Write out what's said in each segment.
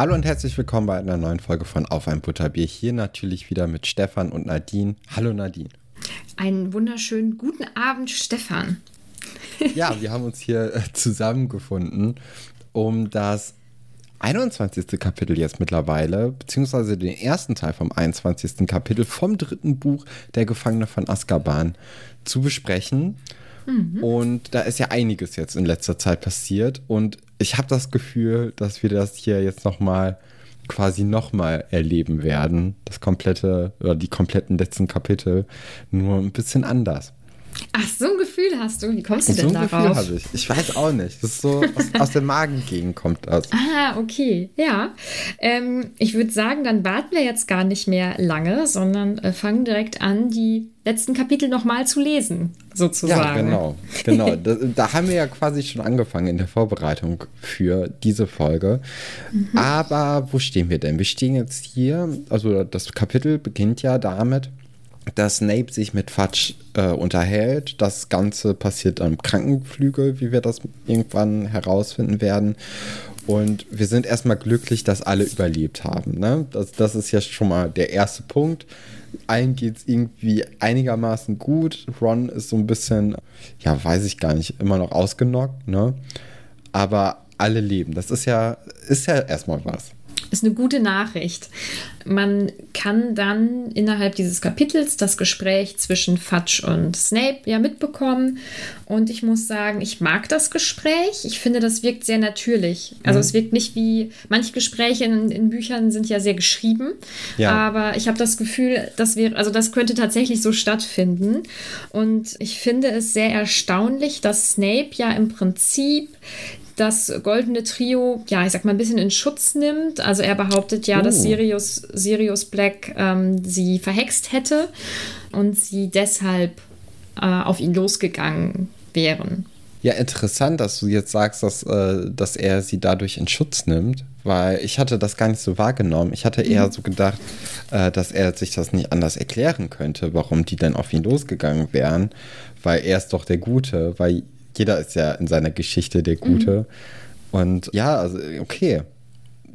Hallo und herzlich willkommen bei einer neuen Folge von Auf ein Butterbier. Hier natürlich wieder mit Stefan und Nadine. Hallo Nadine. Einen wunderschönen guten Abend, Stefan. Ja, wir haben uns hier äh, zusammengefunden, um das 21. Kapitel jetzt mittlerweile, beziehungsweise den ersten Teil vom 21. Kapitel vom dritten Buch Der Gefangene von Azkaban zu besprechen. Mhm. Und da ist ja einiges jetzt in letzter Zeit passiert. Und ich habe das Gefühl, dass wir das hier jetzt nochmal quasi nochmal erleben werden. Das komplette, oder die kompletten letzten Kapitel. Nur ein bisschen anders. Ach, so ein Gefühl hast du. Wie kommst du so denn darauf? So ein Gefühl habe ich. Ich weiß auch nicht. Das ist so aus, aus der Magengegend kommt das. Ah, okay. Ja. Ähm, ich würde sagen, dann warten wir jetzt gar nicht mehr lange, sondern äh, fangen direkt an, die letzten Kapitel nochmal zu lesen, sozusagen. Ja, genau. Genau. da, da, haben wir ja quasi schon angefangen in der Vorbereitung für diese Folge. Mhm. Aber wo stehen wir denn? Wir stehen jetzt hier, also das Kapitel beginnt ja damit, dass Snape sich mit Fudge äh, unterhält. Das Ganze passiert am Krankenflügel, wie wir das irgendwann herausfinden werden. Und wir sind erstmal glücklich, dass alle überlebt haben. Ne? Das, das ist ja schon mal der erste Punkt. Allen geht es irgendwie einigermaßen gut. Ron ist so ein bisschen, ja, weiß ich gar nicht, immer noch ausgenockt. Ne? Aber alle leben. Das ist ja, ist ja erstmal was ist eine gute Nachricht. Man kann dann innerhalb dieses Kapitels das Gespräch zwischen Fudge und Snape ja mitbekommen. Und ich muss sagen, ich mag das Gespräch. Ich finde, das wirkt sehr natürlich. Also mhm. es wirkt nicht wie manche Gespräche in, in Büchern sind ja sehr geschrieben. Ja. Aber ich habe das Gefühl, das wäre, also das könnte tatsächlich so stattfinden. Und ich finde es sehr erstaunlich, dass Snape ja im Prinzip das goldene Trio, ja, ich sag mal, ein bisschen in Schutz nimmt. Also er behauptet ja, uh. dass oh. Sirius, Sirius Black ähm, sie verhext hätte und sie deshalb äh, auf ihn losgegangen wären. Ja, interessant, dass du jetzt sagst, dass, äh, dass er sie dadurch in Schutz nimmt, weil ich hatte das gar nicht so wahrgenommen. Ich hatte eher mhm. so gedacht, äh, dass er sich das nicht anders erklären könnte, warum die denn auf ihn losgegangen wären, weil er ist doch der Gute, weil jeder ist ja in seiner Geschichte der Gute. Mhm. Und ja, also, okay.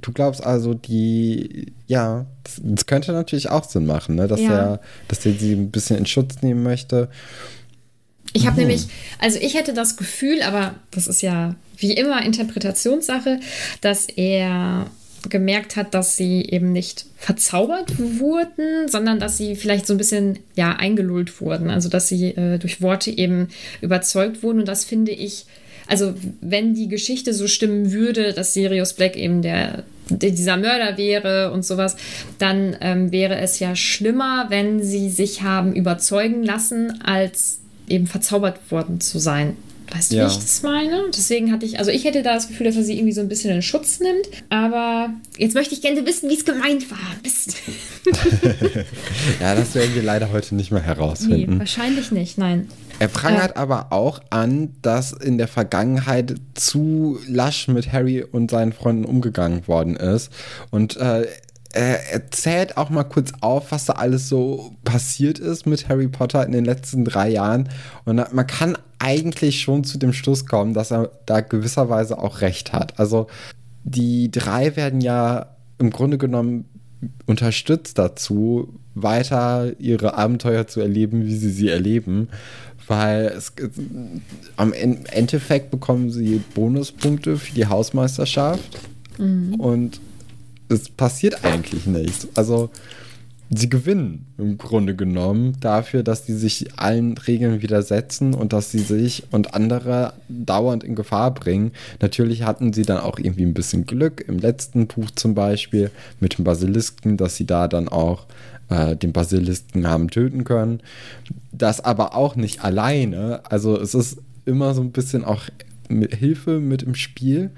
Du glaubst also, die, ja, das, das könnte natürlich auch Sinn machen, ne? dass ja. er, dass er sie ein bisschen in Schutz nehmen möchte. Ich habe mhm. nämlich, also ich hätte das Gefühl, aber das ist ja wie immer Interpretationssache, dass er gemerkt hat, dass sie eben nicht verzaubert wurden, sondern dass sie vielleicht so ein bisschen ja eingelullt wurden. Also dass sie äh, durch Worte eben überzeugt wurden. Und das finde ich, also wenn die Geschichte so stimmen würde, dass Sirius Black eben der, dieser Mörder wäre und sowas, dann ähm, wäre es ja schlimmer, wenn sie sich haben überzeugen lassen, als eben verzaubert worden zu sein. Weißt du, ja. wie ich das meine? Deswegen hatte ich, also ich hätte da das Gefühl, dass er sie irgendwie so ein bisschen in Schutz nimmt. Aber jetzt möchte ich gerne wissen, wie es gemeint war. Mist. ja, das werden wir leider heute nicht mehr herausfinden. Nee, wahrscheinlich nicht, nein. Er prangert äh, aber auch an, dass in der Vergangenheit zu lasch mit Harry und seinen Freunden umgegangen worden ist. Und äh, er erzählt auch mal kurz auf, was da alles so passiert ist mit Harry Potter in den letzten drei Jahren. Und man kann eigentlich schon zu dem Schluss kommen, dass er da gewisserweise auch recht hat. Also die drei werden ja im Grunde genommen unterstützt dazu, weiter ihre Abenteuer zu erleben, wie sie sie erleben. Weil es, am Endeffekt bekommen sie Bonuspunkte für die Hausmeisterschaft. Mhm. Und es passiert eigentlich nichts. Also sie gewinnen im Grunde genommen dafür, dass sie sich allen Regeln widersetzen und dass sie sich und andere dauernd in Gefahr bringen. Natürlich hatten sie dann auch irgendwie ein bisschen Glück im letzten Buch zum Beispiel mit dem Basilisken, dass sie da dann auch äh, den Basilisken haben töten können. Das aber auch nicht alleine. Also es ist immer so ein bisschen auch mit Hilfe mit im Spiel.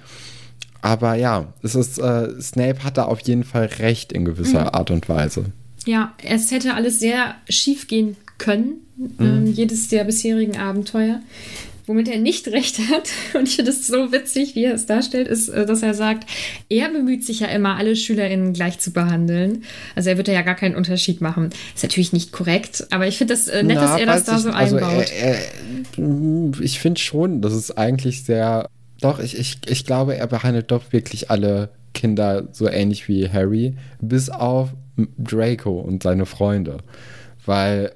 Aber ja, es ist, äh, Snape hat da auf jeden Fall recht in gewisser mhm. Art und Weise. Ja, es hätte alles sehr schief gehen können, mhm. ähm, jedes der bisherigen Abenteuer. Womit er nicht recht hat, und ich finde es so witzig, wie er es darstellt, ist, äh, dass er sagt, er bemüht sich ja immer, alle SchülerInnen gleich zu behandeln. Also er wird ja gar keinen Unterschied machen. Ist natürlich nicht korrekt, aber ich finde das äh, nett, Na, dass er das da ich, so also einbaut. Er, er, ich finde schon, dass es eigentlich sehr. Doch, ich, ich, ich glaube, er behandelt doch wirklich alle Kinder so ähnlich wie Harry, bis auf Draco und seine Freunde. Weil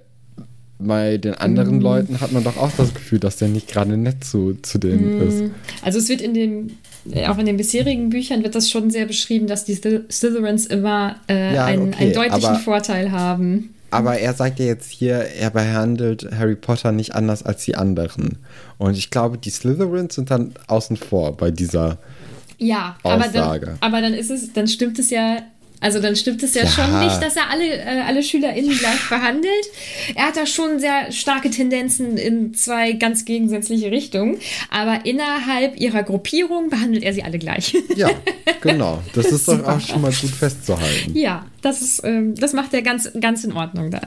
bei den anderen mm. Leuten hat man doch auch das Gefühl, dass der nicht gerade nett zu, zu denen mm. ist. Also es wird in dem, äh, auch in den bisherigen Büchern wird das schon sehr beschrieben, dass die Slytherins immer äh, ja, einen, okay, einen, deutlichen aber, Vorteil haben. Aber er sagt ja jetzt hier, er behandelt Harry Potter nicht anders als die anderen. Und ich glaube, die Slytherins sind dann außen vor bei dieser ja, Aussage. Aber dann, aber dann ist es, dann stimmt es ja also dann stimmt es ja, ja, schon nicht, dass er alle, äh, alle SchülerInnen gleich behandelt. Er hat da schon sehr starke Tendenzen in zwei ganz gegensätzliche Richtungen. Aber innerhalb ihrer Gruppierung behandelt er sie alle gleich. Ja, genau. Das ist doch auch schon mal gut festzuhalten. Ja, das, ist, ähm, das macht er ganz, ganz in Ordnung dann.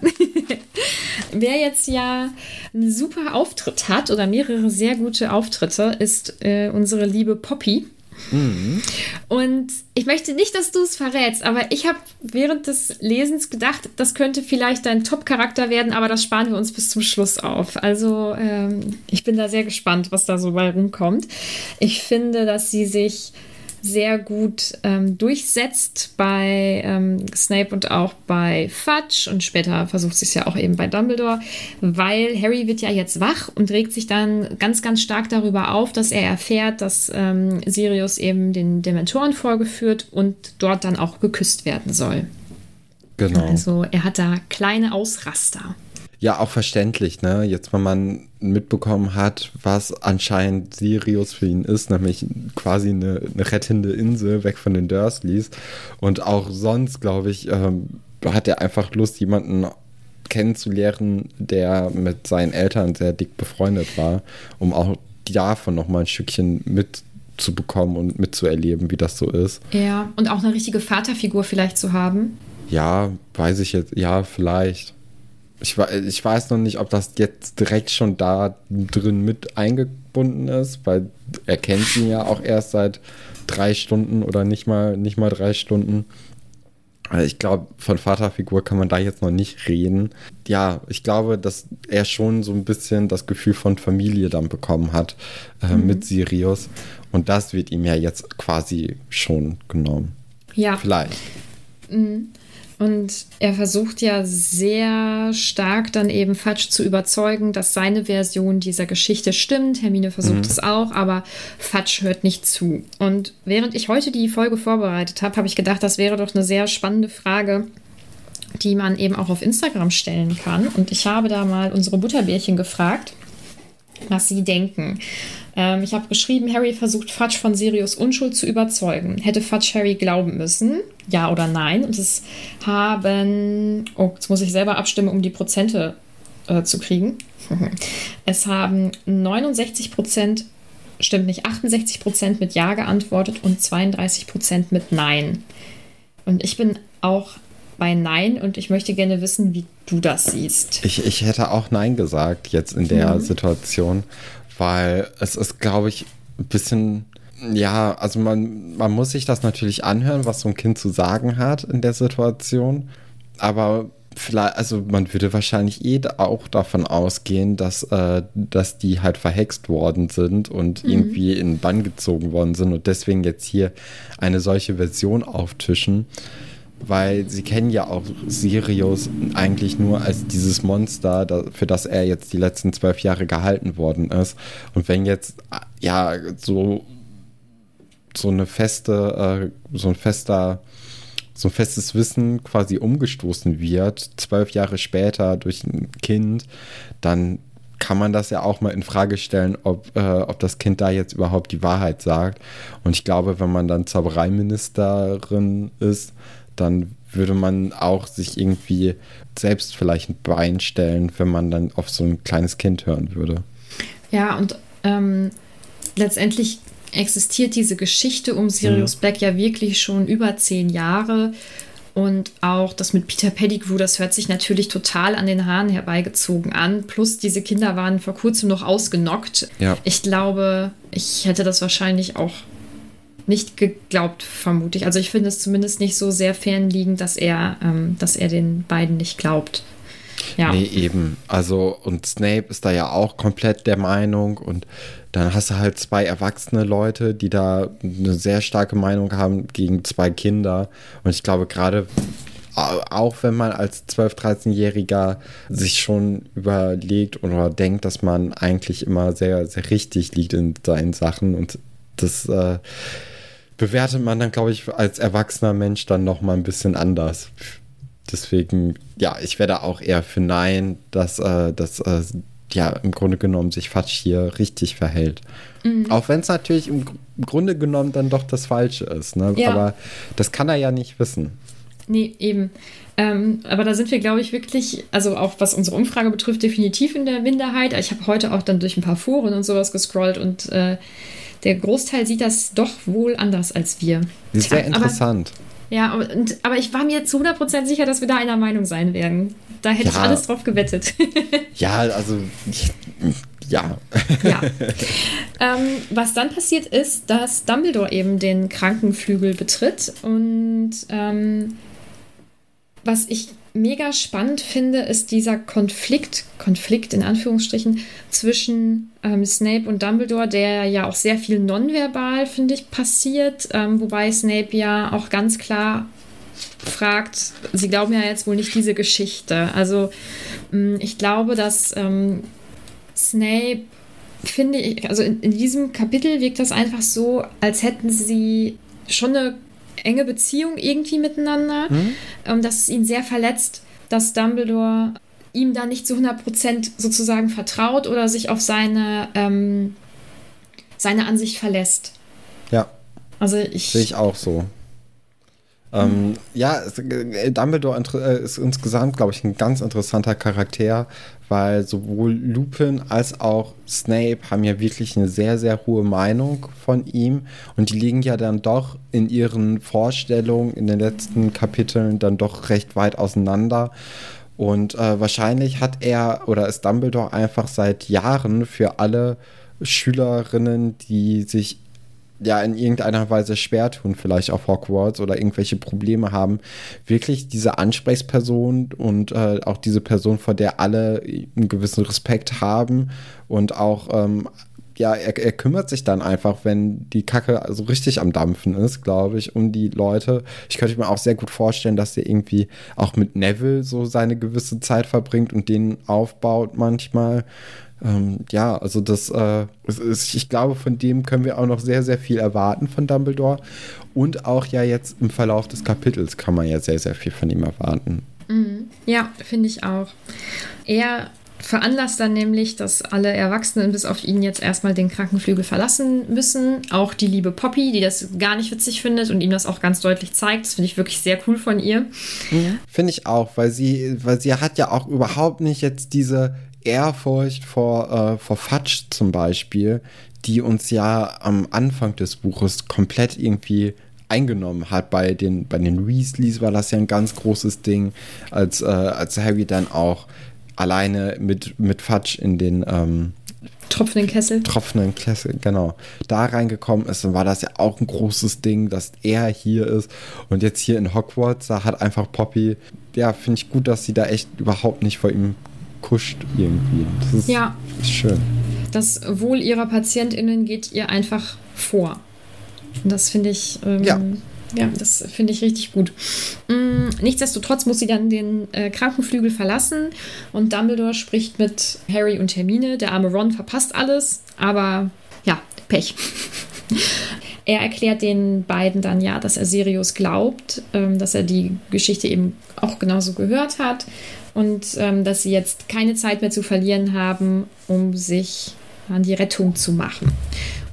Wer jetzt ja einen super Auftritt hat oder mehrere sehr gute Auftritte, ist äh, unsere liebe Poppy. Mhm. Und ich möchte nicht, dass du es verrätst, aber ich habe während des Lesens gedacht, das könnte vielleicht dein Top-Charakter werden, aber das sparen wir uns bis zum Schluss auf. Also ähm, ich bin da sehr gespannt, was da so bei rumkommt. Ich finde, dass sie sich sehr gut ähm, durchsetzt bei ähm, Snape und auch bei Fudge und später versucht sie es ja auch eben bei Dumbledore, weil Harry wird ja jetzt wach und regt sich dann ganz, ganz stark darüber auf, dass er erfährt, dass ähm, Sirius eben den Dementoren vorgeführt und dort dann auch geküsst werden soll. Genau. Also er hat da kleine Ausraster. Ja, auch verständlich, ne? Jetzt, wenn man mitbekommen hat, was anscheinend Sirius für ihn ist, nämlich quasi eine, eine rettende Insel weg von den Dursleys. Und auch sonst, glaube ich, ähm, hat er einfach Lust, jemanden kennenzulernen, der mit seinen Eltern sehr dick befreundet war, um auch davon nochmal ein Stückchen mitzubekommen und mitzuerleben, wie das so ist. Ja, und auch eine richtige Vaterfigur vielleicht zu haben. Ja, weiß ich jetzt, ja, vielleicht. Ich, ich weiß noch nicht, ob das jetzt direkt schon da drin mit eingebunden ist, weil er kennt ihn ja auch erst seit drei Stunden oder nicht mal, nicht mal drei Stunden. Also ich glaube, von Vaterfigur kann man da jetzt noch nicht reden. Ja, ich glaube, dass er schon so ein bisschen das Gefühl von Familie dann bekommen hat äh, mhm. mit Sirius. Und das wird ihm ja jetzt quasi schon genommen. Ja. Vielleicht. Mhm. Und er versucht ja sehr stark dann eben Fatsch zu überzeugen, dass seine Version dieser Geschichte stimmt. Hermine versucht mhm. es auch, aber Fatsch hört nicht zu. Und während ich heute die Folge vorbereitet habe, habe ich gedacht, das wäre doch eine sehr spannende Frage, die man eben auch auf Instagram stellen kann. Und ich habe da mal unsere Butterbärchen gefragt, was sie denken. Ähm, ich habe geschrieben, Harry versucht Fudge von Sirius Unschuld zu überzeugen. Hätte Fudge Harry glauben müssen? Ja oder nein? Und es haben, oh, jetzt muss ich selber abstimmen, um die Prozente äh, zu kriegen. es haben 69 Prozent, stimmt nicht, 68 Prozent mit Ja geantwortet und 32 Prozent mit Nein. Und ich bin auch bei Nein und ich möchte gerne wissen, wie du das siehst. Ich, ich hätte auch Nein gesagt jetzt in der mhm. Situation weil es ist, glaube ich, ein bisschen, ja, also man, man muss sich das natürlich anhören, was so ein Kind zu sagen hat in der Situation, aber vielleicht, also man würde wahrscheinlich eh auch davon ausgehen, dass, äh, dass die halt verhext worden sind und mhm. irgendwie in Bann gezogen worden sind und deswegen jetzt hier eine solche Version auftischen weil sie kennen ja auch Sirius eigentlich nur als dieses Monster, für das er jetzt die letzten zwölf Jahre gehalten worden ist. Und wenn jetzt ja so so eine feste, äh, so ein fester, so ein festes Wissen quasi umgestoßen wird, zwölf Jahre später durch ein Kind, dann kann man das ja auch mal in Frage stellen, ob, äh, ob das Kind da jetzt überhaupt die Wahrheit sagt. Und ich glaube, wenn man dann Zaubereiministerin ist, dann würde man auch sich irgendwie selbst vielleicht ein Bein stellen, wenn man dann auf so ein kleines Kind hören würde. Ja, und ähm, letztendlich existiert diese Geschichte um Sirius mhm. Black ja wirklich schon über zehn Jahre. Und auch das mit Peter Pettigrew, das hört sich natürlich total an den Haaren herbeigezogen an. Plus diese Kinder waren vor kurzem noch ausgenockt. Ja. Ich glaube, ich hätte das wahrscheinlich auch nicht geglaubt, vermute ich. Also ich finde es zumindest nicht so sehr fernliegend, dass er, ähm, dass er den beiden nicht glaubt. Ja. Nee, eben. Also, und Snape ist da ja auch komplett der Meinung und dann hast du halt zwei erwachsene Leute, die da eine sehr starke Meinung haben gegen zwei Kinder. Und ich glaube, gerade auch wenn man als 12-, 13-Jähriger sich schon überlegt oder denkt, dass man eigentlich immer sehr, sehr richtig liegt in seinen Sachen und das äh, bewertet man dann, glaube ich, als erwachsener Mensch dann noch mal ein bisschen anders. Deswegen, ja, ich werde auch eher für Nein, dass, äh, dass äh, ja im Grunde genommen sich Fatsch hier richtig verhält. Mhm. Auch wenn es natürlich im, im, Grunde genommen dann doch das Falsche ist. Ne? Ja. Aber das kann er ja nicht wissen. Nee, eben. Ähm, aber da sind wir, glaube ich, wirklich, also auch was unsere Umfrage betrifft, definitiv in der Minderheit. Ich habe heute auch dann durch ein paar Foren und sowas gescrollt und äh, der Großteil sieht das doch wohl anders als wir. Sehr Tja, interessant. Aber, ja, und, aber ich war mir zu 100% sicher, dass wir da einer Meinung sein werden. Da hätte ja. ich alles drauf gewettet. ja, also ja. ja. Ähm, was dann passiert ist, dass Dumbledore eben den Krankenflügel betritt und ähm, was ich mega spannend finde, ist dieser Konflikt, Konflikt in Anführungsstrichen, zwischen ähm, Snape und Dumbledore, der ja auch sehr viel nonverbal, finde ich, passiert, ähm, wobei Snape ja auch ganz klar fragt, sie glauben ja jetzt wohl nicht diese Geschichte. Also mm, ich glaube, dass ähm, Snape, finde ich, also in, in diesem Kapitel wirkt das einfach so, als hätten sie schon eine enge Beziehung irgendwie miteinander, mhm. dass es ihn sehr verletzt, dass Dumbledore ihm da nicht zu 100% sozusagen vertraut oder sich auf seine, ähm, seine Ansicht verlässt. Ja. Also ich. Sehe ich auch so. Ähm, ja, äh, Dumbledore äh, ist insgesamt, glaube ich, ein ganz interessanter Charakter, weil sowohl Lupin als auch Snape haben ja wirklich eine sehr, sehr hohe Meinung von ihm und die liegen ja dann doch in ihren Vorstellungen in den letzten Kapiteln dann doch recht weit auseinander. Und äh, wahrscheinlich hat er oder ist Dumbledore einfach seit Jahren für alle Schülerinnen, die sich ja in irgendeiner Weise schwer tun, vielleicht auf Hogwarts oder irgendwelche Probleme haben, wirklich diese Ansprechperson und äh, auch diese Person, vor der alle einen gewissen Respekt haben und auch ähm, ja, er, er, kümmert sich dann einfach, wenn die Kacke so richtig am Dampfen ist, glaube ich, um die Leute. Ich könnte mir auch sehr gut vorstellen, dass er irgendwie auch mit Neville so seine gewisse Zeit verbringt und den aufbaut manchmal. Ähm, ja, also das äh, ist, ich glaube, von dem können wir auch noch sehr, sehr viel erwarten von Dumbledore. Und auch ja jetzt im Verlauf des Kapitels kann man ja sehr, sehr viel von ihm erwarten. Mhm. Ja, finde ich auch. Er veranlasst dann nämlich, dass alle Erwachsenen bis auf ihn jetzt erstmal den Krankenflügel verlassen müssen. Auch die liebe Poppy, die das gar nicht witzig findet und ihm das auch ganz deutlich zeigt. Das finde ich wirklich sehr cool von ihr. Mhm. Finde ich auch, weil sie, weil sie hat ja auch überhaupt nicht jetzt diese Ehrfurcht vor, äh, vor Fatsch zum Beispiel, die uns ja am Anfang des Buches komplett irgendwie eingenommen hat. Bei den, bei den Weasleys war das ja ein ganz großes Ding, als, äh, als Harry dann auch alleine mit, mit Fatsch in den ähm, tropfenden Kessel. Tropfenden Kessel, genau. Da reingekommen ist, dann war das ja auch ein großes Ding, dass er hier ist. Und jetzt hier in Hogwarts, da hat einfach Poppy, ja, finde ich gut, dass sie da echt überhaupt nicht vor ihm kuscht irgendwie. Das ist, ja. ist schön. Das Wohl ihrer PatientInnen geht ihr einfach vor. Und das finde ich. Ähm, ja. Ja, das finde ich richtig gut. Mm, nichtsdestotrotz muss sie dann den äh, Krankenflügel verlassen und Dumbledore spricht mit Harry und Hermine. Der arme Ron verpasst alles, aber ja, Pech. er erklärt den beiden dann ja, dass er Sirius glaubt, ähm, dass er die Geschichte eben auch genauso gehört hat und ähm, dass sie jetzt keine Zeit mehr zu verlieren haben, um sich an die Rettung zu machen.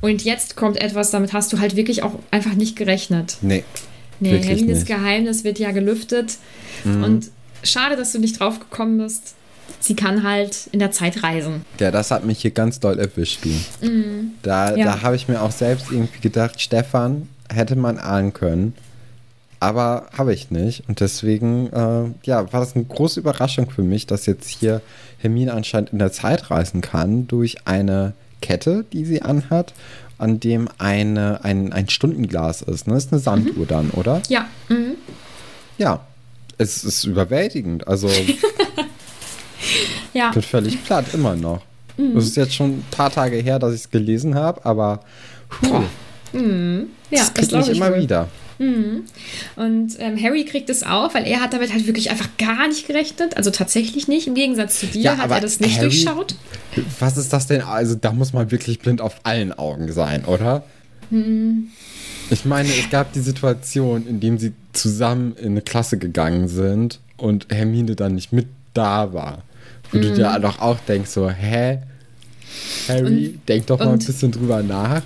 Und jetzt kommt etwas, damit hast du halt wirklich auch einfach nicht gerechnet. Nee. Nee, Hermines Geheimnis wird ja gelüftet. Mhm. Und schade, dass du nicht drauf gekommen bist. Sie kann halt in der Zeit reisen. Ja, das hat mich hier ganz doll erwischt, du. Mhm. Da, ja. da habe ich mir auch selbst irgendwie gedacht, Stefan hätte man ahnen können aber habe ich nicht. Und deswegen, äh, ja, war das eine große Überraschung für mich, dass jetzt hier Hermine anscheinend in der Zeit reisen kann durch eine Kette, die sie anhat, an dem eine, ein, ein Stundenglas ist. Ne? Das ist eine Sanduhr mhm. dann, oder? Ja. Mhm. Ja, es ist überwältigend. Also Ja. Ich bin völlig platt, immer noch. Mhm. Das ist jetzt schon ein paar Tage her, dass ich es gelesen habe, aber puh, mhm. ja, das kriege ich immer wohl. wieder. Mhm. Und ähm, Harry kriegt es auch, weil er hat damit halt wirklich einfach gar nicht gerechnet. Also tatsächlich nicht. Im Gegensatz zu dir ja, hat er das nicht Harry, durchschaut. Was ist das denn? Also da muss man wirklich blind auf allen Augen sein, oder? Mhm. Ich meine, es gab die Situation, in dem sie zusammen in eine Klasse gegangen sind und Hermine dann nicht mit da war. Wo mhm. du dir doch auch denkst, so, hä? Harry, und, denk doch mal ein bisschen drüber nach.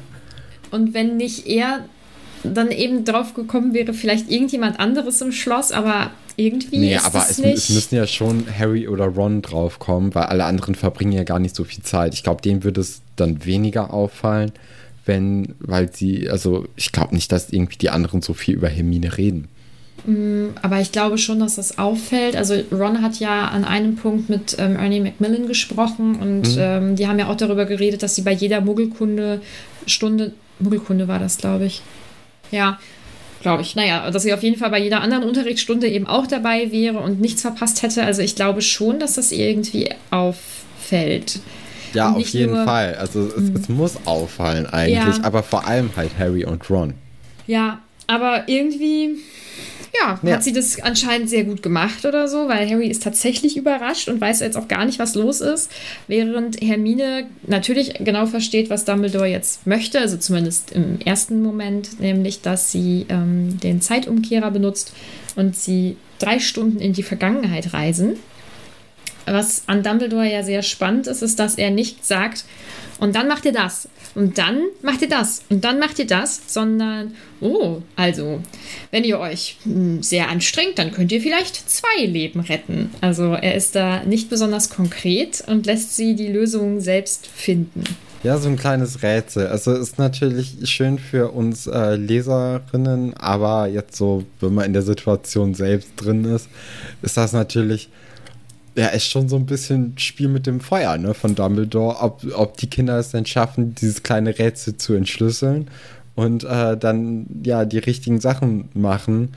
Und wenn nicht er dann eben drauf gekommen wäre, vielleicht irgendjemand anderes im Schloss, aber irgendwie. Nee, ist aber es, nicht es müssen ja schon Harry oder Ron draufkommen, weil alle anderen verbringen ja gar nicht so viel Zeit. Ich glaube, denen würde es dann weniger auffallen, wenn, weil sie, also ich glaube nicht, dass irgendwie die anderen so viel über Hermine reden. Mm, aber ich glaube schon, dass das auffällt. Also Ron hat ja an einem Punkt mit ähm, Ernie Macmillan gesprochen und mhm. ähm, die haben ja auch darüber geredet, dass sie bei jeder Muggelkunde Stunde, Muggelkunde war das, glaube ich, ja, glaube ich. Naja, dass sie auf jeden Fall bei jeder anderen Unterrichtsstunde eben auch dabei wäre und nichts verpasst hätte. Also ich glaube schon, dass das irgendwie auffällt. Ja, auf jeden nur, Fall. Also es, es, hm. muss auffallen eigentlich, ja. aber vor allem halt Harry und Ron. Ja, aber irgendwie ja, ja, hat sie das anscheinend sehr gut gemacht oder so, weil Harry ist tatsächlich überrascht und weiß jetzt auch gar nicht, was los ist, während Hermine natürlich genau versteht, was Dumbledore jetzt möchte, also zumindest im ersten Moment, nämlich, dass sie ähm, den Zeitumkehrer benutzt und sie drei Stunden in die Vergangenheit reisen. Was an Dumbledore ja sehr spannend ist, ist, dass er nicht sagt, und dann macht ihr das. Und dann macht ihr das. Und dann macht ihr das. Sondern, oh, also, wenn ihr euch hm, sehr anstrengt, dann könnt ihr vielleicht zwei Leben retten. Also er ist da nicht besonders konkret und lässt sie die Lösung selbst finden. Ja, so ein kleines Rätsel. Also ist natürlich schön für uns äh, Leserinnen, aber jetzt so, wenn man in der Situation selbst drin ist, ist das natürlich ja, ist schon so ein bisschen Spiel mit dem Feuer, ne, von Dumbledore, ob, ob die Kinder es denn schaffen, dieses kleine Rätsel zu entschlüsseln und äh, dann ja die richtigen Sachen machen.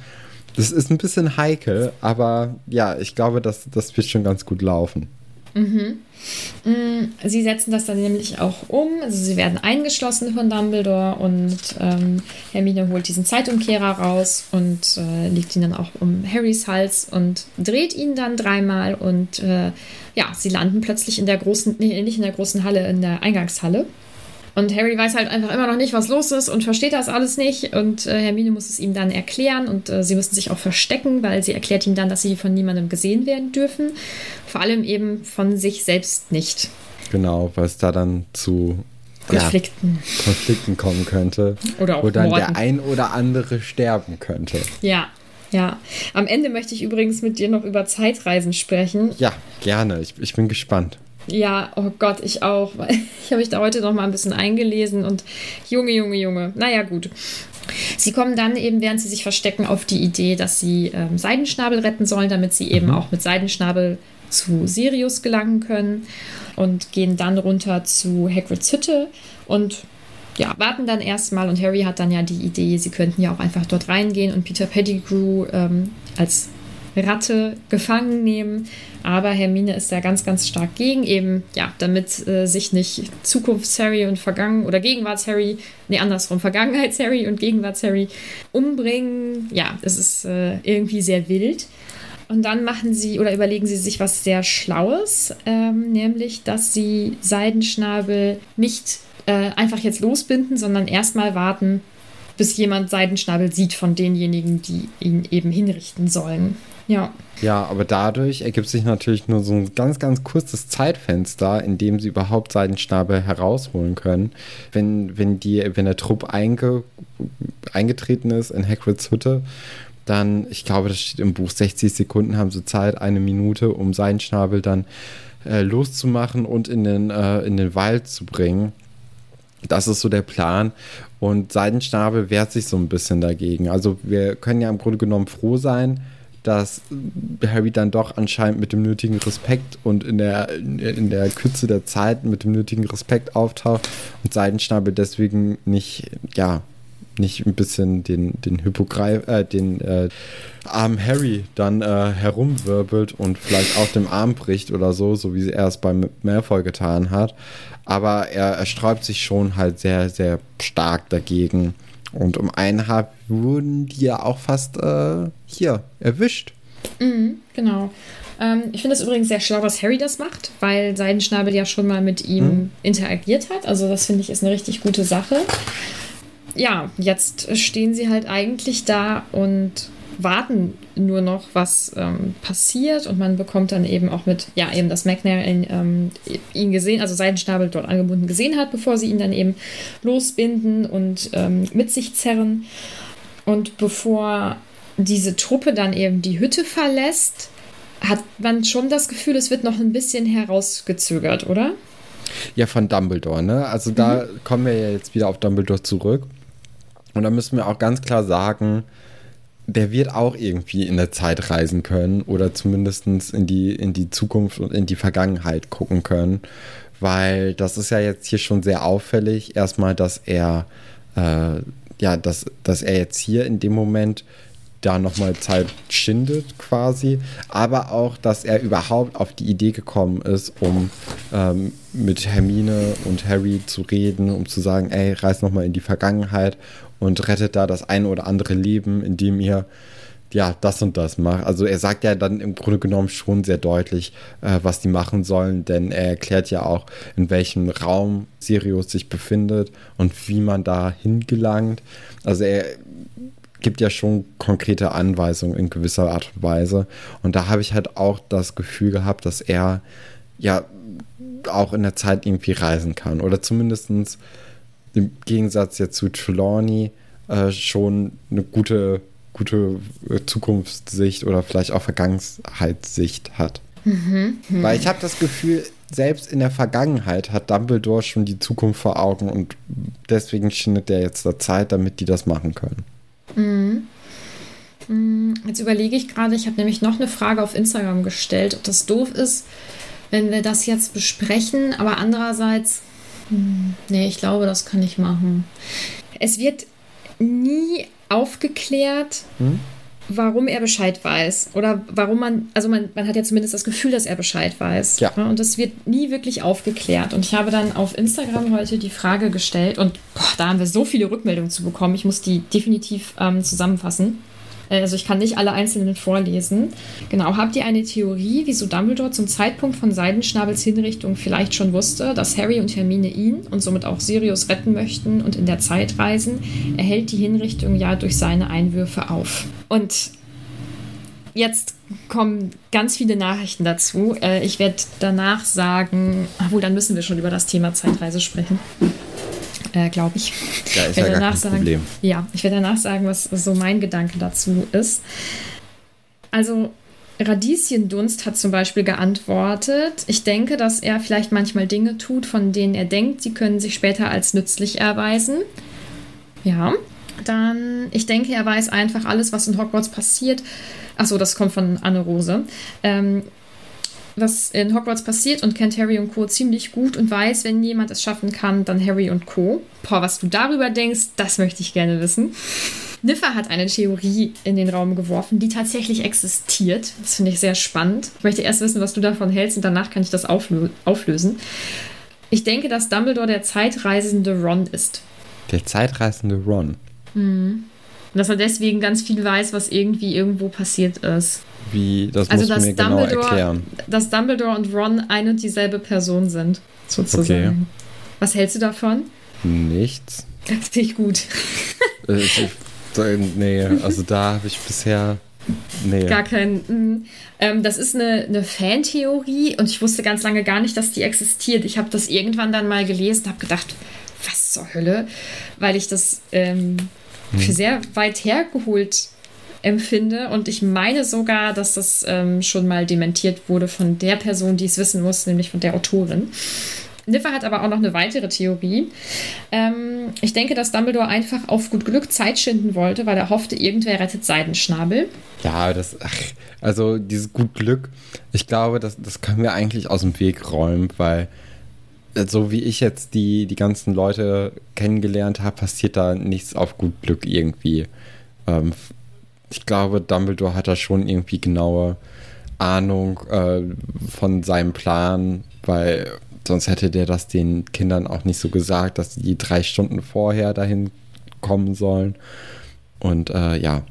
Das ist ein bisschen heikel, aber ja, ich glaube, das, das wird schon ganz gut laufen. Mhm. Mm, sie setzen das dann nämlich auch um. Also sie werden eingeschlossen von Dumbledore und ähm, Hermine holt diesen Zeitumkehrer raus und äh, legt ihn dann auch um Harrys Hals und dreht ihn dann dreimal und äh, ja, sie landen plötzlich in der großen, nee, nicht in der großen Halle, in der Eingangshalle. Und Harry weiß halt einfach immer noch nicht, was los ist und versteht das alles nicht. Und äh, Hermine muss es ihm dann erklären und äh, sie müssen sich auch verstecken, weil sie erklärt ihm dann, dass sie von niemandem gesehen werden dürfen. Vor allem eben von sich selbst nicht. Genau, weil es da dann zu Konflikten. Ja, Konflikten kommen könnte. Oder auch wo dann Morden. der ein oder andere sterben könnte. Ja, ja. Am Ende möchte ich übrigens mit dir noch über Zeitreisen sprechen. Ja, gerne. Ich, ich bin gespannt. Ja, oh Gott, ich auch. Ich habe mich da heute noch mal ein bisschen eingelesen und Junge, Junge, Junge. Naja, gut. Sie kommen dann eben, während sie sich verstecken, auf die Idee, dass sie ähm, Seidenschnabel retten sollen, damit sie eben mhm. auch mit Seidenschnabel zu Sirius gelangen können und gehen dann runter zu Hagrids Hütte und ja, warten dann erstmal und Harry hat dann ja die Idee, sie könnten ja auch einfach dort reingehen und Peter Pettigrew ähm, als Ratte gefangen nehmen. Aber Hermine ist da ganz, ganz stark gegen, eben, ja, damit äh, sich nicht Zukunfts-Harry und Vergangen- oder Gegenwarts-Harry, nee, andersrum, Vergangenheits-Harry und Gegenwarts-Harry umbringen. Ja, es ist äh, irgendwie sehr wild. Und dann machen sie oder überlegen sie sich was sehr Schlaues, ähm, nämlich, dass sie Seidenschnabel nicht äh, einfach jetzt losbinden, sondern erstmal warten, bis jemand Seidenschnabel sieht von denjenigen, die ihn eben hinrichten sollen. Ja. Ja, aber dadurch ergibt sich natürlich nur so ein ganz, ganz kurzes Zeitfenster, in dem sie überhaupt Seidenschnabel herausholen können. Wenn, wenn, die, wenn der Trupp einge, eingetreten ist in Hagrids Hütte, dann, ich glaube, das steht im Buch, 60 Sekunden haben sie Zeit, eine Minute, um Seidenschnabel dann äh, loszumachen und in den, äh, in den Wald zu bringen. Das ist so der Plan. Und Seidenschnabel wehrt sich so ein bisschen dagegen. Also wir können ja im Grunde genommen froh sein, dass Harry dann doch anscheinend mit dem nötigen Respekt und in der, in der Kürze der Zeit mit dem nötigen Respekt auftaucht und Seidenschnabel deswegen nicht, ja, nicht ein bisschen den, den Hypogreif, äh, den äh, armen Harry dann äh, herumwirbelt und vielleicht auch dem Arm bricht oder so, so wie er es beim Malfoy getan hat. Aber er, er sträubt sich schon halt sehr, sehr stark dagegen. Und um einen Haar wurden die ja auch fast äh, hier erwischt. Mhm, genau. Ähm, ich finde es übrigens sehr schlau, dass Harry das macht, weil Seidenschnabel ja schon mal mit ihm mhm. interagiert hat. Also das finde ich ist eine richtig gute Sache. Ja, jetzt stehen sie halt eigentlich da und warten nur noch, was ähm, passiert und man bekommt dann eben auch mit, ja, eben, dass McNair ihn, ähm, ihn gesehen, also Seidenschnabel dort angebunden gesehen hat, bevor sie ihn dann eben losbinden und ähm, mit sich zerren. Und bevor diese Truppe dann eben die Hütte verlässt, hat man schon das Gefühl, es wird noch ein bisschen herausgezögert, oder? Ja, von Dumbledore, ne? Also da mhm. kommen wir ja jetzt wieder auf Dumbledore zurück. Und da müssen wir auch ganz klar sagen, der wird auch irgendwie in der Zeit reisen können oder zumindest in die, in die Zukunft und in die Vergangenheit gucken können. Weil das ist ja jetzt hier schon sehr auffällig. Erstmal, dass er, äh, ja, dass, dass er jetzt hier in dem Moment da nochmal Zeit schindet quasi, aber auch, dass er überhaupt auf die Idee gekommen ist, um ähm, mit Hermine und Harry zu reden, um zu sagen, ey, reist nochmal in die Vergangenheit und rettet da das eine oder andere Leben, indem ihr ja, das und das macht. Also er sagt ja dann im Grunde genommen schon sehr deutlich, äh, was die machen sollen, denn er erklärt ja auch, in welchem Raum Sirius sich befindet und wie man da hingelangt. Also er gibt ja schon konkrete Anweisungen in gewisser Art und Weise. Und da habe ich halt auch das Gefühl gehabt, dass er ja auch in der Zeit irgendwie reisen kann. Oder zumindest im Gegensatz jetzt zu Trelawney äh, schon eine gute, gute Zukunftssicht oder vielleicht auch Vergangenheitssicht hat. Mhm. Weil ich habe das Gefühl, selbst in der Vergangenheit hat Dumbledore schon die Zukunft vor Augen und deswegen schindet er jetzt da Zeit, damit die das machen können. Mhm. mhm. Jetzt überlege ich gerade, ich habe nämlich noch eine Frage auf Instagram gestellt, ob das doof ist, wenn wir das jetzt besprechen, aber andererseits, hm, nee, ich glaube, das kann ich machen. Es wird nie aufgeklärt, hm? warum er Bescheid weiß. Oder warum man, also man, man hat ja zumindest das Gefühl, dass er Bescheid weiß. Ja. Und das wird nie wirklich aufgeklärt. Und ich habe dann auf Instagram heute die Frage gestellt und boah, da haben wir so viele Rückmeldungen zu bekommen. Ich muss die definitiv ähm, zusammenfassen. Äh, also ich kann nicht alle einzelnen vorlesen. Genau, habt ihr eine Theorie, wieso Dumbledore zum Zeitpunkt von Seidenschnabels Hinrichtung vielleicht schon wusste, dass Harry und Hermine ihn und somit auch Sirius retten möchten und in der Zeit reisen? Er hält die Hinrichtung ja durch seine Einwürfe auf. Und jetzt kommen ganz viele Nachrichten dazu. Äh, ich werde danach sagen, obwohl dann müssen wir schon über das Thema Zeitreise sprechen äh, glaube ich. Ja, ist ich ja gar kein sagen, Problem. Ja, ich werde danach sagen, was so mein Gedanke dazu ist. Also Radieschendunst hat zum Beispiel geantwortet, ich denke, dass er vielleicht manchmal Dinge tut, von denen er denkt, sie können sich später als nützlich erweisen. Ja. Dann, ich denke, er weiß einfach alles, was in Hogwarts passiert. Achso, das kommt von Anne Rose. Ähm, was in Hogwarts passiert und kennt Harry und Co. ziemlich gut und weiß, wenn jemand es schaffen kann, dann Harry und Co. Boah, was du darüber denkst, das möchte ich gerne wissen. Niffer hat eine Theorie in den Raum geworfen, die tatsächlich existiert. Das finde ich sehr spannend. Ich möchte erst wissen, was du davon hältst und danach kann ich das auflö auflösen. Ich denke, dass Dumbledore der zeitreisende Ron ist. Der zeitreisende Ron? Mhm. Und dass er deswegen ganz viel weiß, was irgendwie irgendwo passiert ist. Wie, das also, musst du mir genau erklären. Dass Dumbledore und Ron ein und dieselbe Person sind, sozusagen. Okay. Was hältst du davon? Nichts. Das finde ich gut. Äh, nee, also da habe ich bisher Nee. Gar kein. Mm. Ähm, das ist eine, eine Fantheorie und ich wusste ganz lange gar nicht, dass die existiert. Ich habe das irgendwann dann mal gelesen und habe gedacht, was zur Hölle? Weil ich das ähm, hm. für sehr weit hergeholt empfinde. Und ich meine sogar, dass das ähm, schon mal dementiert wurde von der Person, die es wissen muss, nämlich von der Autorin. Niffer hat aber auch noch eine weitere Theorie. Ähm, ich denke, dass Dumbledore einfach auf gut Glück Zeit schinden wollte, weil er hoffte, irgendwer rettet Seidenschnabel. Ja, das, ach, also dieses gut Glück, ich glaube, das, das können wir eigentlich aus dem Weg räumen, weil so wie ich jetzt die, die ganzen Leute kennengelernt habe, passiert da nichts auf gut Glück irgendwie. Ähm, ich glaube, Dumbledore hat da schon irgendwie genaue Ahnung äh, von seinem Plan, weil sonst hätte der das den Kindern auch nicht so gesagt, dass die drei Stunden vorher dahin kommen sollen. Und äh, ja,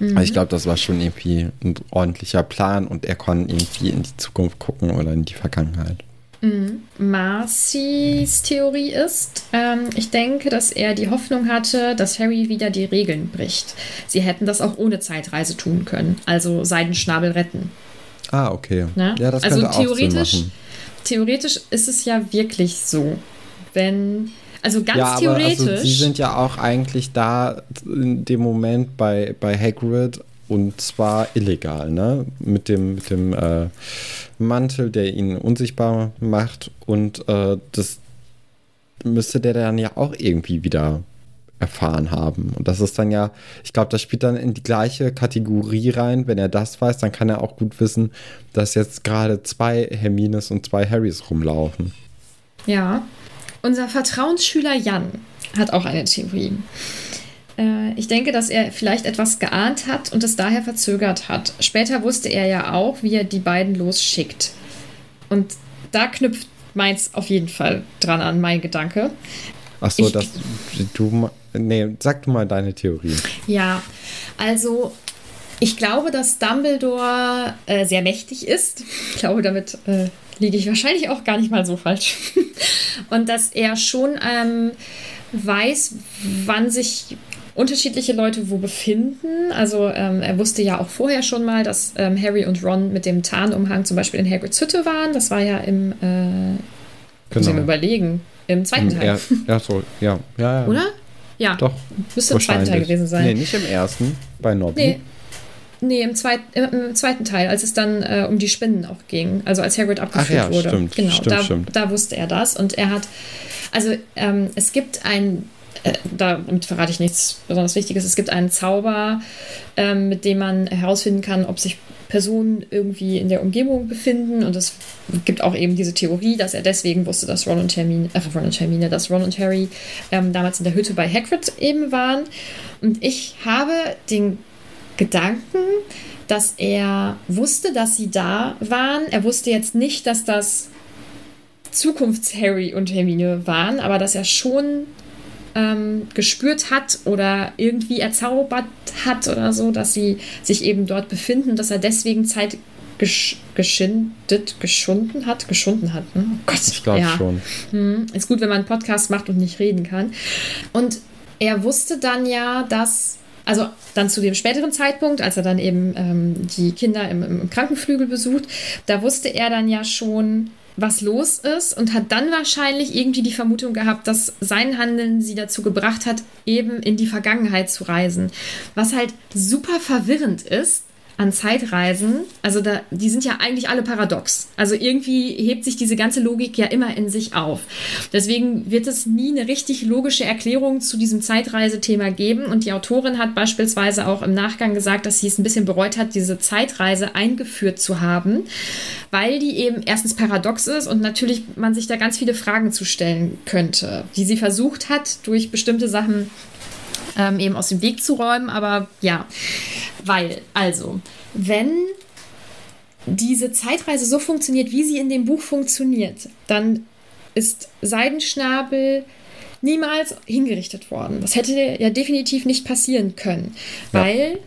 mhm. also ich glaube, das war schon irgendwie ein ordentlicher Plan und er konnte irgendwie in die Zukunft gucken oder in die Vergangenheit. Mhm. Marcys Theorie ist, ähm, ich denke, dass er die Hoffnung hatte, dass Harry wieder die Regeln bricht. Sie hätten das auch ohne Zeitreise tun können, also Seidenschnabel retten. Ah, okay. Ne? Ja, das also theoretisch, theoretisch ist es ja wirklich so, wenn also ganz ja, theoretisch. Aber also sie sind ja auch eigentlich da in dem Moment bei, bei Hagrid und zwar illegal, ne? Mit dem, mit dem äh, Mantel, der ihn unsichtbar macht. Und äh, das müsste der dann ja auch irgendwie wieder erfahren haben. Und das ist dann ja, ich glaube, das spielt dann in die gleiche Kategorie rein. Wenn er das weiß, dann kann er auch gut wissen, dass jetzt gerade zwei Hermines und zwei Harrys rumlaufen. Ja. Unser Vertrauensschüler Jan hat auch eine Theorie. Äh, ich denke, dass er vielleicht etwas geahnt hat und es daher verzögert hat. Später wusste er ja auch, wie er die beiden losschickt. Und da knüpft meins auf jeden Fall dran an, mein Gedanke. Ach so, ich, dass du. Nee, sag du mal deine Theorie. Ja, also ich glaube, dass Dumbledore äh, sehr mächtig ist. Ich glaube, damit äh, liege ich wahrscheinlich auch gar nicht mal so falsch. Und dass er schon ähm, weiß, wann sich unterschiedliche Leute wo befinden. Also ähm, er wusste ja auch vorher schon mal, dass ähm, Harry und Ron mit dem Tarnumhang zum Beispiel in Hagrids Hütte waren. Das war ja im, äh, genau. muss überlegen, im zweiten Im Teil. ja, so, ja. ja, ja. Oder? Ja. Doch. Müsste im zweiten Teil gewesen sein. Nee, nicht im ersten, bei Nobby. Nee. Nee, im, zweit, äh, im zweiten Teil, als es dann äh, um die Spinnen auch ging, also als Hagrid abgeführt Ach ja, wurde. Stimmt, genau, stimmt, da, stimmt. da wusste er das und er hat, also ähm, es gibt ein äh, damit verrate ich nichts besonders Wichtiges. Es gibt einen Zauber, ähm, mit dem man herausfinden kann, ob sich Personen irgendwie in der Umgebung befinden. Und es gibt auch eben diese Theorie, dass er deswegen wusste, dass Ron und Hermine, äh, Ron und Hermine, dass Ron und Harry ähm, damals in der Hütte bei Hagrid eben waren. Und ich habe den Gedanken, dass er wusste, dass sie da waren. Er wusste jetzt nicht, dass das Zukunfts-Harry und Hermine waren, aber dass er schon ähm, gespürt hat oder irgendwie erzaubert hat oder so, dass sie sich eben dort befinden, dass er deswegen Zeit gesch geschindet, geschunden hat, geschunden hat. Ne? Oh Gott, ich glaube ja. schon. Hm, ist gut, wenn man einen Podcast macht und nicht reden kann. Und er wusste dann ja, dass also dann zu dem späteren Zeitpunkt, als er dann eben ähm, die Kinder im, im, Krankenflügel besucht, da wusste er dann ja schon, was los ist und hat dann wahrscheinlich irgendwie die Vermutung gehabt, dass sein Handeln sie dazu gebracht hat, eben in die Vergangenheit zu reisen. Was halt super verwirrend ist, an Zeitreisen, also da, die sind ja eigentlich alle paradox. Also irgendwie hebt sich diese ganze Logik ja immer in sich auf. Deswegen wird es nie eine richtig logische Erklärung zu diesem Zeitreisethema geben. Und die Autorin hat beispielsweise auch im Nachgang gesagt, dass sie es ein bisschen bereut hat, diese Zeitreise eingeführt zu haben, weil die eben erstens paradox ist und natürlich man sich da ganz viele Fragen zu stellen könnte, die sie versucht hat, durch bestimmte Sachen ähm, eben aus dem Weg zu räumen. Aber ja, weil, also, wenn diese Zeitreise so funktioniert, wie sie in dem Buch funktioniert, dann ist Seidenschnabel niemals hingerichtet worden. Das hätte ja definitiv nicht passieren können, ja. weil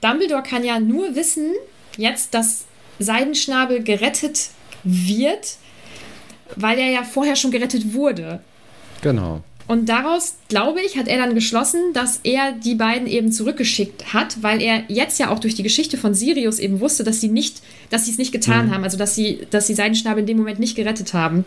Dumbledore kann ja nur wissen, jetzt, dass Seidenschnabel gerettet wird, weil er ja vorher schon gerettet wurde. Genau. Und daraus, glaube ich, hat er dann geschlossen, dass er die beiden eben zurückgeschickt hat, weil er jetzt ja auch durch die Geschichte von Sirius eben wusste, dass sie nicht, dass sie es nicht getan mhm. haben, also dass sie, dass sie Seidenschnabel in dem Moment nicht gerettet haben.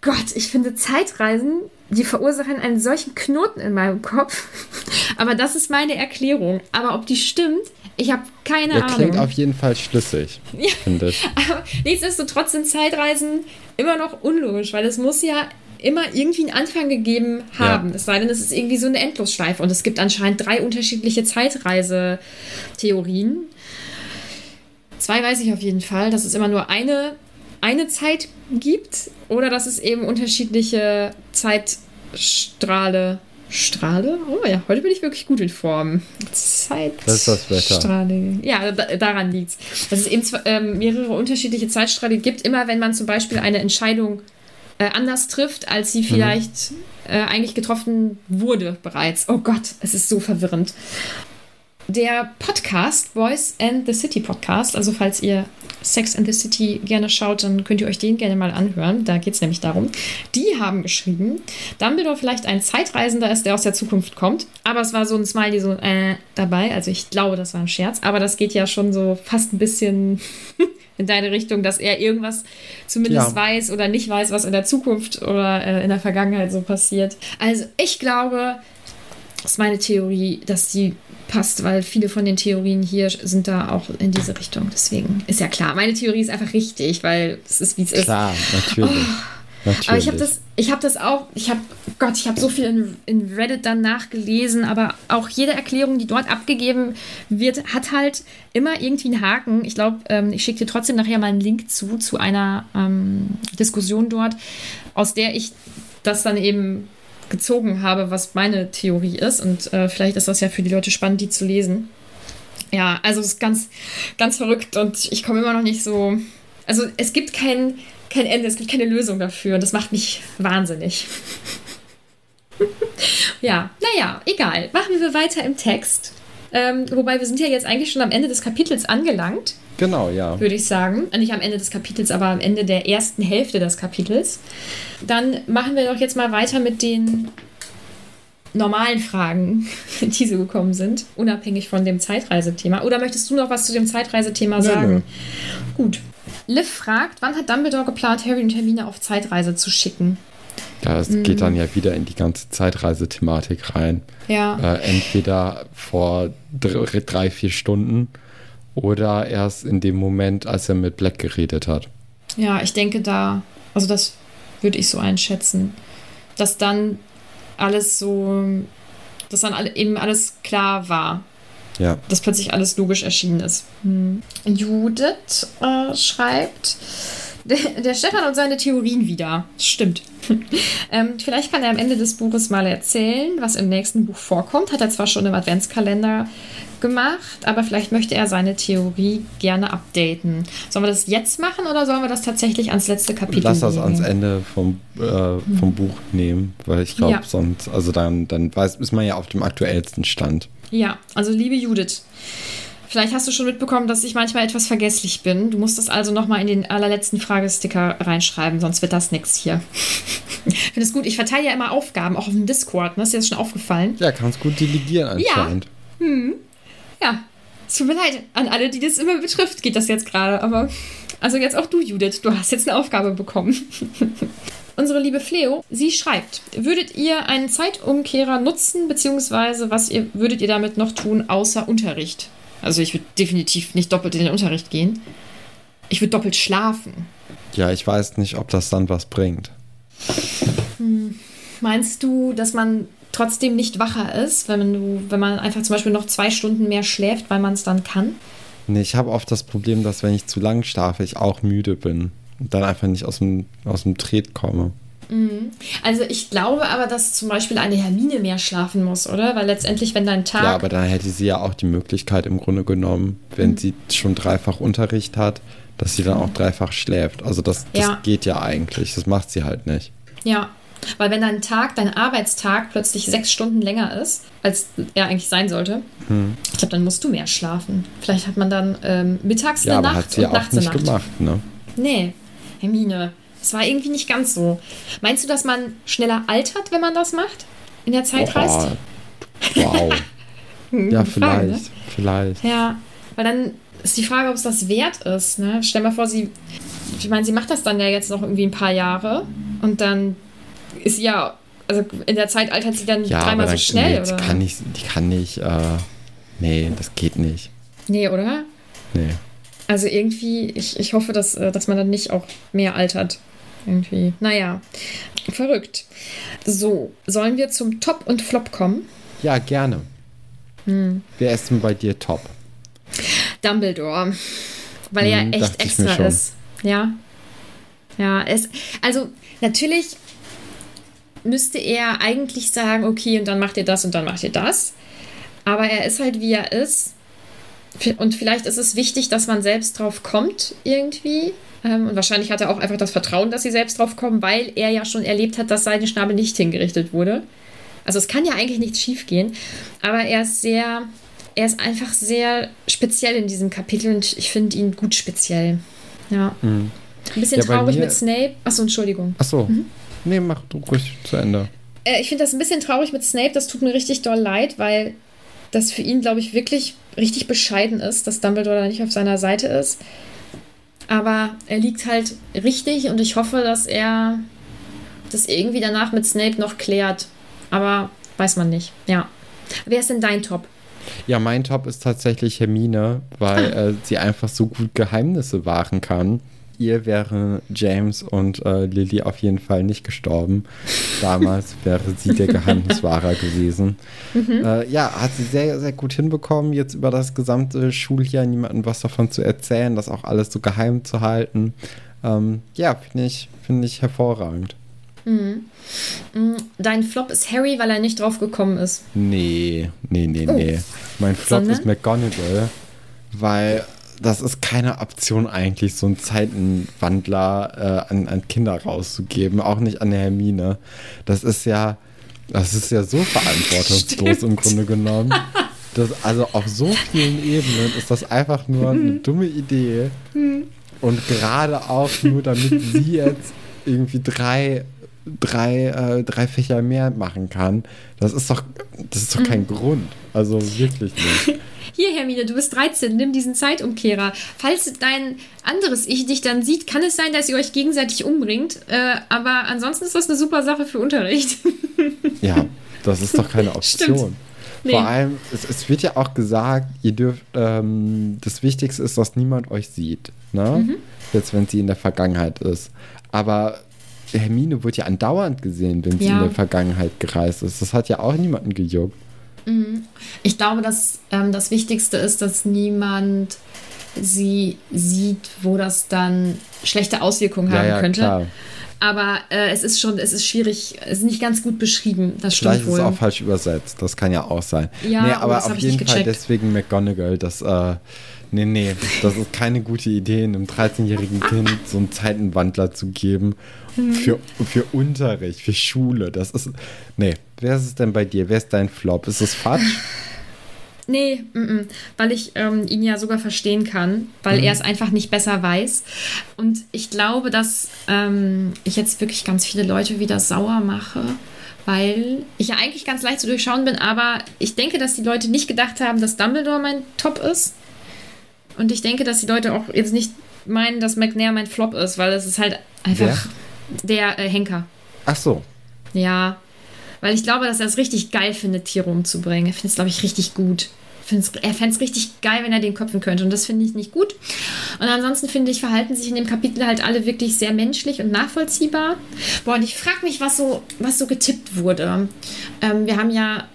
Gott, ich finde Zeitreisen, die verursachen einen solchen Knoten in meinem Kopf. Aber das ist meine Erklärung. Aber ob die stimmt, ich habe keine Der Ahnung. Klingt auf jeden Fall schlüssig, ja. finde ich. Aber nichtsdestotrotz sind Zeitreisen immer noch unlogisch, weil es muss ja immer irgendwie einen Anfang gegeben haben. Ja. Es sei denn, es ist irgendwie so eine Endlosschleife. Und es gibt anscheinend drei unterschiedliche Zeitreisetheorien. Zwei weiß ich auf jeden Fall, dass es immer nur eine eine Zeit gibt oder dass es eben unterschiedliche Zeitstrahle. Strahle? Oh ja, heute bin ich wirklich gut in Form. Zeit. Das ist das Wetter. Strahle. Ja, da, daran liegt es. Dass es eben ähm, mehrere unterschiedliche Zeitstrahle gibt, immer wenn man zum Beispiel eine Entscheidung äh, anders trifft, als sie vielleicht mhm. äh, eigentlich getroffen wurde bereits. Oh Gott, es ist so verwirrend der Podcast Voice and the City Podcast. Also falls ihr Sex and the City gerne schaut, dann könnt ihr euch den gerne mal anhören. Da geht es nämlich darum. Die haben geschrieben, Dumbledore vielleicht ein Zeitreisender ist, der aus der Zukunft kommt. Aber es war so ein Smiley so äh, dabei. Also ich glaube, das war ein Scherz. Aber das geht ja schon so fast ein bisschen in deine Richtung, dass er irgendwas zumindest ja. weiß oder nicht weiß, was in der Zukunft oder äh, in der Vergangenheit so passiert. Also ich glaube, ist meine Theorie, dass die passt, weil viele von den Theorien hier sind da auch in diese Richtung. Deswegen ist ja klar. Meine Theorie ist einfach richtig, weil es ist, wie es ist. Klar, natürlich. Oh. Natürlich. Aber ich habe das, ich habe das auch, ich habe, Gott, ich habe so viel in, in, Reddit dann nachgelesen, aber auch jede Erklärung, die dort abgegeben wird, hat halt immer irgendwie einen Haken. Ich glaube, ähm, ich schicke dir trotzdem nachher mal einen Link zu, zu einer ähm, Diskussion dort, aus der ich das dann eben gezogen habe, was meine Theorie ist. Und äh, vielleicht ist das ja für die Leute spannend, die zu lesen. Ja, also es ist ganz, ganz verrückt und ich komme immer noch nicht so. Also es gibt kein, kein Ende, es gibt keine Lösung dafür und das macht mich wahnsinnig. ja, naja, egal. Machen wir weiter im Text. Ähm, wobei wir sind ja jetzt eigentlich schon am Ende des Kapitels angelangt. Genau, ja. Würde ich sagen. Nicht am Ende des Kapitels, aber am Ende der ersten Hälfte des Kapitels. Dann machen wir doch jetzt mal weiter mit den normalen Fragen, die so gekommen sind, unabhängig von dem Zeitreisethema. Oder möchtest du noch was zu dem Zeitreisethema sagen? Nö. Gut. Liv fragt, wann hat Dumbledore geplant, Harry und Hermine auf Zeitreise zu schicken? Ja, es mhm. geht dann ja wieder in die ganze Zeitreisethematik rein. Ja. Äh, entweder vor drei, drei, vier Stunden oder erst in dem Moment, als er mit Black geredet hat. Ja, ich denke da, also das würde ich so einschätzen, dass dann alles so, dass dann eben alles klar war. Ja. Dass plötzlich alles logisch erschienen ist. Hm. Judith äh, schreibt, der, der, Stefan und seine Theorien wieder. Stimmt. ähm, vielleicht kann er am Ende des Buches mal erzählen, was im nächsten Buch vorkommt. Hat er zwar schon im Adventskalender gemacht, aber vielleicht möchte er seine Theorie gerne updaten. Sollen wir das jetzt machen oder sollen wir das tatsächlich ans letzte Kapitel Lass das nehmen? ans Ende vom, äh, vom. Buch nehmen, weil ich glaube, ja. sonst, also dann, dann weiß, ist man ja auf dem aktuellsten Stand. Ja, also liebe Judith, Vielleicht hast du schon mitbekommen, dass ich manchmal etwas vergesslich bin. Du musst das also nochmal in den allerletzten Fragesticker reinschreiben, sonst wird das nichts hier. Ich finde es gut. Ich verteile ja immer Aufgaben, auch auf dem Discord. Ne? Ist dir das schon aufgefallen? Ja, kannst gut delegieren anscheinend. Ja. Hm. Ja. Tut mir leid an alle, die das immer betrifft, geht das jetzt gerade. Aber also jetzt auch du, Judith. Du hast jetzt eine Aufgabe bekommen. Unsere liebe Fleo, sie schreibt, würdet ihr einen Zeitumkehrer nutzen, beziehungsweise was ihr, würdet ihr damit noch tun, außer Unterricht? Also ich würde definitiv nicht doppelt in den Unterricht gehen. Ich würde doppelt schlafen. Ja, ich weiß nicht, ob das dann was bringt. Hm. Meinst du, dass man trotzdem nicht wacher ist, wenn, du, wenn man einfach zum Beispiel noch zwei Stunden mehr schläft, weil man es dann kann? Nee, ich habe oft das Problem, dass wenn ich zu lang schlafe, ich auch müde bin und dann einfach nicht aus dem, aus dem Tret komme. Mhm. Also ich glaube aber, dass zum Beispiel eine Hermine mehr schlafen muss, oder? Weil letztendlich, wenn dein Tag... Ja, aber dann hätte sie ja auch die Möglichkeit im Grunde genommen, wenn mhm. sie schon dreifach Unterricht hat, dass sie dann auch dreifach schläft. Also das, das ja. geht ja eigentlich. Das macht sie halt nicht. Ja, weil wenn dein Tag, dein Arbeitstag plötzlich sechs Stunden länger ist, als er eigentlich sein sollte, hm. ich glaube, dann musst du mehr schlafen. Vielleicht hat man dann ähm, mittags ja, eine aber Nacht hat sie und ja auch nicht Nacht. gemacht, ne? Nee, Hermine, es war irgendwie nicht ganz so. Meinst du, dass man schneller altert, wenn man das macht? In der Zeit Oha. reist? Wow. ja, vielleicht. Frage, ne? Vielleicht. Ja, weil dann ist die Frage, ob es das wert ist. Ne? Stell mal vor, sie. Ich meine, sie macht das dann ja jetzt noch irgendwie ein paar Jahre und dann ist sie ja. Also in der Zeit altert sie dann ja, dreimal so schnell, oder? Kann nicht, die kann nicht. Äh, nee, das geht nicht. Nee, oder? Nee. Also irgendwie, ich, ich hoffe, dass, äh, dass man dann nicht auch mehr altert. Irgendwie. Naja, verrückt. So, sollen wir zum Top und Flop kommen? Ja, gerne. Hm. Wer ist denn bei dir Top? Dumbledore. Weil hm, er echt extra ist. Ja. Ja, es, also natürlich müsste er eigentlich sagen, okay, und dann macht ihr das und dann macht ihr das. Aber er ist halt, wie er ist. Und vielleicht ist es wichtig, dass man selbst drauf kommt, irgendwie. Ähm, und wahrscheinlich hat er auch einfach das Vertrauen, dass sie selbst drauf kommen, weil er ja schon erlebt hat, dass seine Schnabel nicht hingerichtet wurde. Also es kann ja eigentlich nichts schiefgehen. Aber er ist sehr, er ist einfach sehr speziell in diesem Kapitel und ich finde ihn gut speziell. Ja. Mhm. Ein bisschen ja, traurig mit Snape. Achso, Entschuldigung. Achso. Mhm. Nee, mach du ruhig zu Ende. Äh, ich finde das ein bisschen traurig mit Snape. Das tut mir richtig doll leid, weil das für ihn, glaube ich, wirklich richtig bescheiden ist, dass Dumbledore da nicht auf seiner Seite ist. Aber er liegt halt richtig und ich hoffe, dass er das irgendwie danach mit Snape noch klärt. Aber weiß man nicht. Ja. Wer ist denn dein Top? Ja, mein Top ist tatsächlich Hermine, weil ah. äh, sie einfach so gut Geheimnisse wahren kann ihr wäre James und äh, Lily auf jeden Fall nicht gestorben. Damals wäre sie der Geheimniswahrer gewesen. Mhm. Äh, ja, hat sie sehr, sehr gut hinbekommen, jetzt über das gesamte Schuljahr niemandem was davon zu erzählen, das auch alles so geheim zu halten. Ähm, ja, finde ich, find ich hervorragend. Mhm. mhm. Dein Flop ist Harry, weil er nicht drauf gekommen ist. Nee, nee, nee, oh. nee. Mein Flop Sondern? ist McGonagall, weil das ist keine Option eigentlich, so einen Zeitenwandler äh, an, an Kinder rauszugeben, auch nicht an Hermine. Das ist ja, das ist ja so verantwortungslos Stimmt. im Grunde genommen. Das, also auf so vielen Ebenen ist das einfach nur eine mhm. dumme Idee. Mhm. Und gerade auch nur, damit sie jetzt irgendwie drei, drei, äh, drei Fächer mehr machen kann. Das ist doch, das ist doch kein mhm. Grund. Also wirklich nicht. Hier, Hermine, du bist 13, nimm diesen Zeitumkehrer. Falls dein anderes Ich dich dann sieht, kann es sein, dass ihr euch gegenseitig umbringt. Äh, aber ansonsten ist das eine super Sache für Unterricht. ja, das ist doch keine Option. Nee. Vor allem, es, es, wird ja auch gesagt, ihr dürft, ähm, das Wichtigste ist, dass niemand euch sieht. Ne? Mhm. Jetzt, wenn sie in der Vergangenheit ist. Aber Hermine wird ja andauernd gesehen, wenn sie ja. in der Vergangenheit gereist ist. Das hat ja auch niemanden gejuckt. Mhm. Ich glaube, dass ähm, das Wichtigste ist, dass niemand sie sieht, wo das dann schlechte Auswirkungen ja, haben ja, könnte. Klar. Aber äh, es ist schon, es ist schwierig, es ist nicht ganz gut beschrieben. Das stimmt Vielleicht ist es auch falsch übersetzt. Das kann ja auch sein. Ja, nee, aber auf jeden Fall deswegen McGonagall, das äh, Nee, nee, das ist keine gute Idee, einem 13-jährigen Kind so einen Zeitenwandler zu geben mhm. für, für Unterricht, für Schule. Das ist. Nee, wer ist es denn bei dir? Wer ist dein Flop? Ist es Fatsch? Nee, m -m, weil ich ähm, ihn ja sogar verstehen kann, weil mhm. er es einfach nicht besser weiß. Und ich glaube, dass ähm, ich jetzt wirklich ganz viele Leute wieder sauer mache, weil ich ja eigentlich ganz leicht zu durchschauen bin, aber ich denke, dass die Leute nicht gedacht haben, dass Dumbledore mein Top ist. Und ich denke, dass die Leute auch jetzt nicht meinen, dass McNair mein Flop ist, weil es ist halt einfach Wer? der äh, Henker. Ach so. Ja. Weil ich glaube, dass er es richtig geil findet, Tiere umzubringen. Er findet es, glaube ich, richtig gut. Er fände es richtig geil, wenn er den köpfen könnte. Und das finde ich nicht gut. Und ansonsten finde ich, verhalten sich in dem Kapitel halt alle wirklich sehr menschlich und nachvollziehbar. Boah, und ich frage mich, was so, was so getippt wurde. Ähm, wir haben ja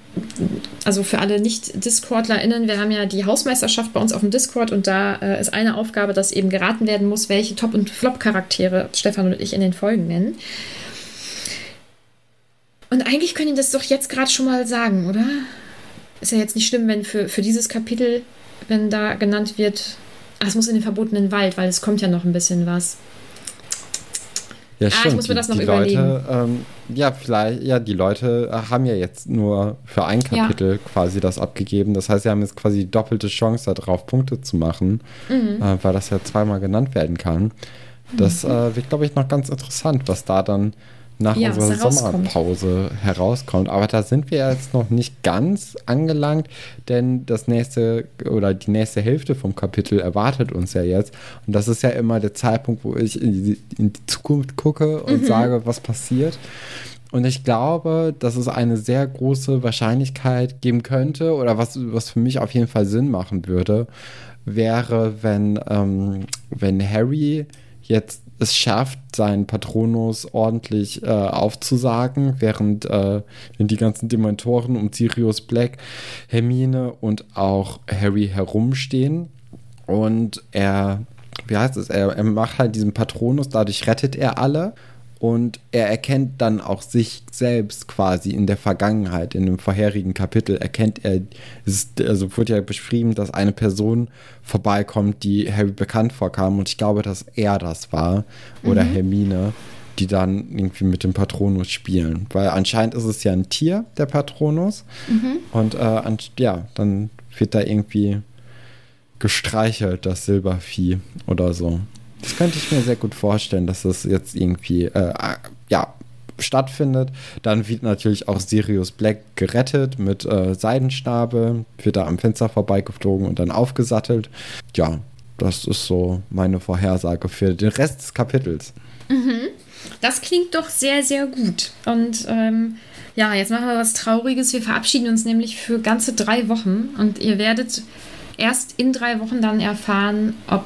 also für alle Nicht-DiscordlerInnen, wir haben ja die Hausmeisterschaft bei uns auf dem Discord und da äh, ist eine Aufgabe, dass eben geraten werden muss, welche Top- und Flop-Charaktere Stefan und ich in den Folgen nennen. Und eigentlich können die das doch jetzt gerade schon mal sagen, oder? Ist ja jetzt nicht schlimm, wenn für, für dieses Kapitel, wenn da genannt wird, ach, es muss in den verbotenen Wald, weil es kommt ja noch ein bisschen was. Ja, ah, stimmt. ich muss mir das noch die überlegen. Leute, ähm, ja, vielleicht, ja, die Leute äh, haben ja jetzt nur für ein Kapitel ja. quasi das abgegeben. Das heißt, sie haben jetzt quasi die doppelte Chance darauf, Punkte zu machen, mhm. äh, weil das ja zweimal genannt werden kann. Das mhm. äh, wird, glaube ich, noch ganz interessant, was da dann nach ja, unserer Sommerpause herauskommt. Aber da sind wir jetzt noch nicht ganz angelangt, denn das nächste oder die nächste Hälfte vom Kapitel erwartet uns ja jetzt. Und das ist ja immer der Zeitpunkt, wo ich in die, in die Zukunft gucke und mhm. sage, was passiert. Und ich glaube, dass es eine sehr große Wahrscheinlichkeit geben könnte oder was, was für mich auf jeden Fall Sinn machen würde, wäre, wenn, ähm, wenn Harry jetzt es schafft, seinen Patronus ordentlich äh, aufzusagen, während äh, die ganzen Dementoren um Sirius Black, Hermine und auch Harry herumstehen und er wie heißt es, er, er macht halt diesen Patronus, dadurch rettet er alle und er erkennt dann auch sich selbst quasi in der Vergangenheit, in dem vorherigen Kapitel erkennt er, ist, also wurde ja beschrieben, dass eine Person vorbeikommt, die Harry bekannt vorkam und ich glaube, dass er das war oder mhm. Hermine, die dann irgendwie mit dem Patronus spielen, weil anscheinend ist es ja ein Tier, der Patronus mhm. und äh, ja, dann wird da irgendwie gestreichelt, das Silbervieh oder so. Das könnte ich mir sehr gut vorstellen, dass das jetzt irgendwie, äh, ja, stattfindet. Dann wird natürlich auch Sirius Black gerettet mit äh, Seidenstabe, wird da am Fenster vorbeigeflogen und dann aufgesattelt. Ja, das ist so meine Vorhersage für den Rest des Kapitels. Mhm. Das klingt doch sehr, sehr gut. Und ähm, ja, jetzt machen wir was Trauriges. Wir verabschieden uns nämlich für ganze drei Wochen und ihr werdet erst in drei Wochen dann erfahren, ob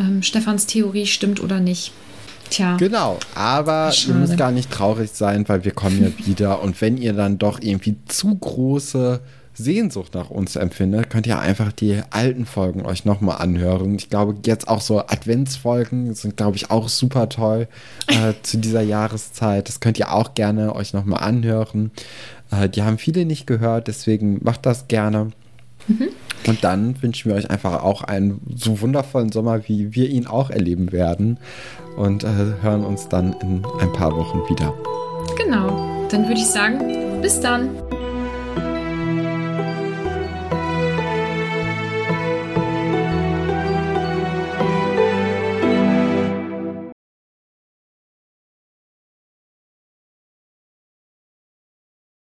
ähm, Stefans Theorie stimmt oder nicht. Tja. Genau, aber ihr müsst gar nicht traurig sein, weil wir kommen ja wieder. Und wenn ihr dann doch irgendwie zu große Sehnsucht nach uns empfindet, könnt ihr einfach die alten Folgen euch nochmal anhören. Ich glaube, jetzt auch so Adventsfolgen sind, glaube ich, auch super toll äh, zu dieser Jahreszeit. Das könnt ihr auch gerne euch nochmal anhören. Äh, die haben viele nicht gehört, deswegen macht das gerne. Mhm. Und dann wünschen wir euch einfach auch einen so wundervollen Sommer, wie wir ihn auch erleben werden. Und äh, hören uns dann in ein paar Wochen wieder. Genau. Dann würde ich sagen, bis dann.